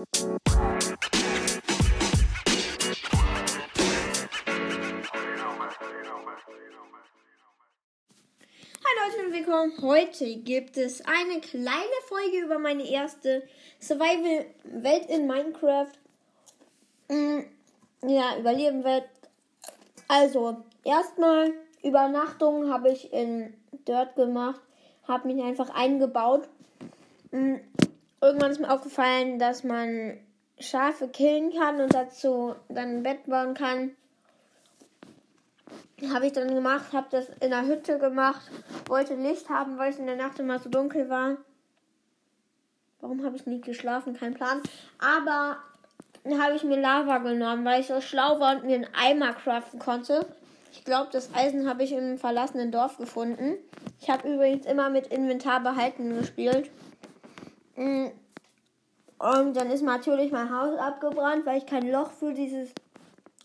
Hallo Leute und willkommen. Heute gibt es eine kleine Folge über meine erste Survival-Welt in Minecraft. Mm, Ja, Überleben-Welt. Also, erstmal Übernachtung habe ich in Dirt gemacht. Habe mich einfach eingebaut. Irgendwann ist mir aufgefallen, dass man Schafe killen kann und dazu dann ein Bett bauen kann. Habe ich dann gemacht, habe das in der Hütte gemacht, wollte Licht haben, weil es in der Nacht immer so dunkel war. Warum habe ich nicht geschlafen? Kein Plan. Aber dann habe ich mir Lava genommen, weil ich so schlau war und mir einen Eimer craften konnte. Ich glaube, das Eisen habe ich im verlassenen Dorf gefunden. Ich habe übrigens immer mit Inventar behalten gespielt. Mm. Und dann ist natürlich mein Haus abgebrannt, weil ich kein Loch für dieses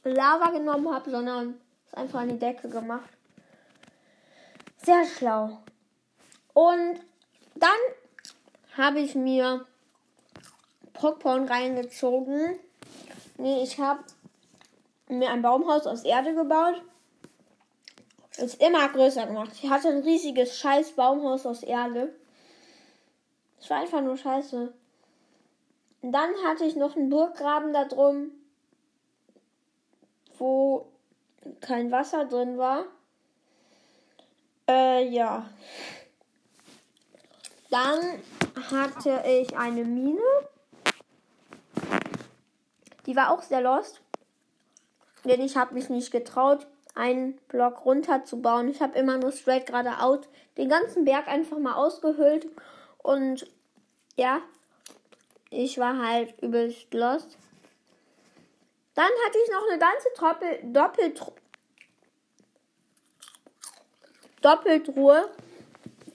Lava genommen habe, sondern es einfach an die Decke gemacht. Sehr schlau. Und dann habe ich mir Popcorn reingezogen. Nee, ich habe mir ein Baumhaus aus Erde gebaut. Ist immer größer gemacht. Ich hatte ein riesiges scheiß Baumhaus aus Erde. Es war einfach nur scheiße. Und dann hatte ich noch einen Burggraben da drum, wo kein Wasser drin war. Äh, ja. Dann hatte ich eine Mine. Die war auch sehr lost. Denn ich habe mich nicht getraut, einen Block runter zu bauen. Ich habe immer nur straight geradeaus den ganzen Berg einfach mal ausgehöhlt. Und ja, ich war halt übelst lost. Dann hatte ich noch eine ganze Doppel, Doppeltru Doppeltruhe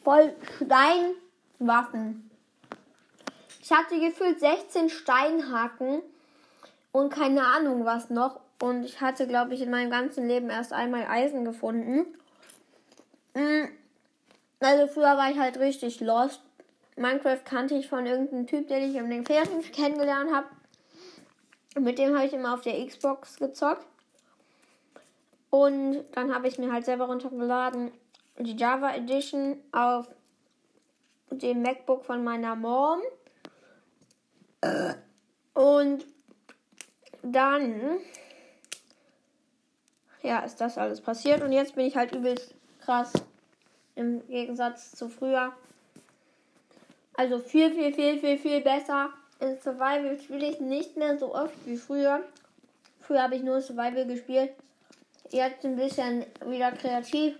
voll Steinwaffen. Ich hatte gefühlt 16 Steinhaken und keine Ahnung was noch. Und ich hatte, glaube ich, in meinem ganzen Leben erst einmal Eisen gefunden. Mm, Also früher war ich halt richtig lost. Minecraft kannte ich von irgendeinem Typ, den ich in den Ferien kennengelernt habe. Mit dem habe ich immer auf der Xbox gezockt. Und dann habe ich mir halt selber runtergeladen die Java Edition auf dem MacBook von meiner Mom. Und dann ja, ist das alles passiert. Und jetzt bin ich halt übelst krass im Gegensatz zu früher. Also viel, viel, viel, viel, viel besser. In Survival spiele ich nicht mehr so oft wie früher. Früher habe ich nur Survival gespielt. Jetzt ein bisschen wieder kreativ.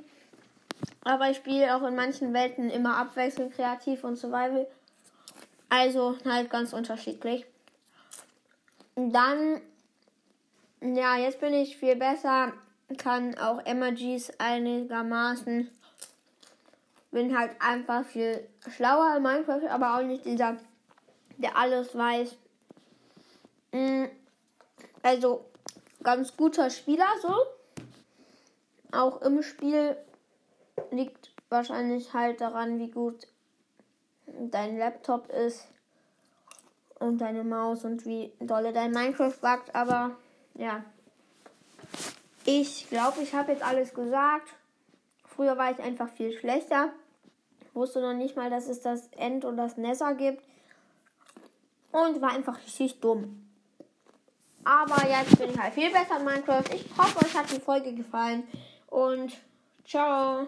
Aber ich spiele auch in manchen Welten immer abwechselnd kreativ und Survival. Also halt ganz unterschiedlich. Dann, ja, jetzt bin ich viel besser. Kann auch Emojis einigermaßen. Bin halt einfach viel schlauer in Minecraft, aber auch nicht dieser, der alles weiß. Mm, Also ganz guter Spieler so. Auch im Spiel liegt wahrscheinlich halt daran, wie gut dein Laptop ist und deine Maus und wie dolle dein Minecraft backt. Aber ja, ich glaube, ich habe jetzt alles gesagt. Früher war ich einfach viel schlechter. Wusste noch nicht mal, dass es das End und das Nether gibt. Und war einfach richtig dumm. Aber jetzt bin ich halt viel besser in Minecraft. Ich hoffe, euch hat die Folge gefallen. Und ciao.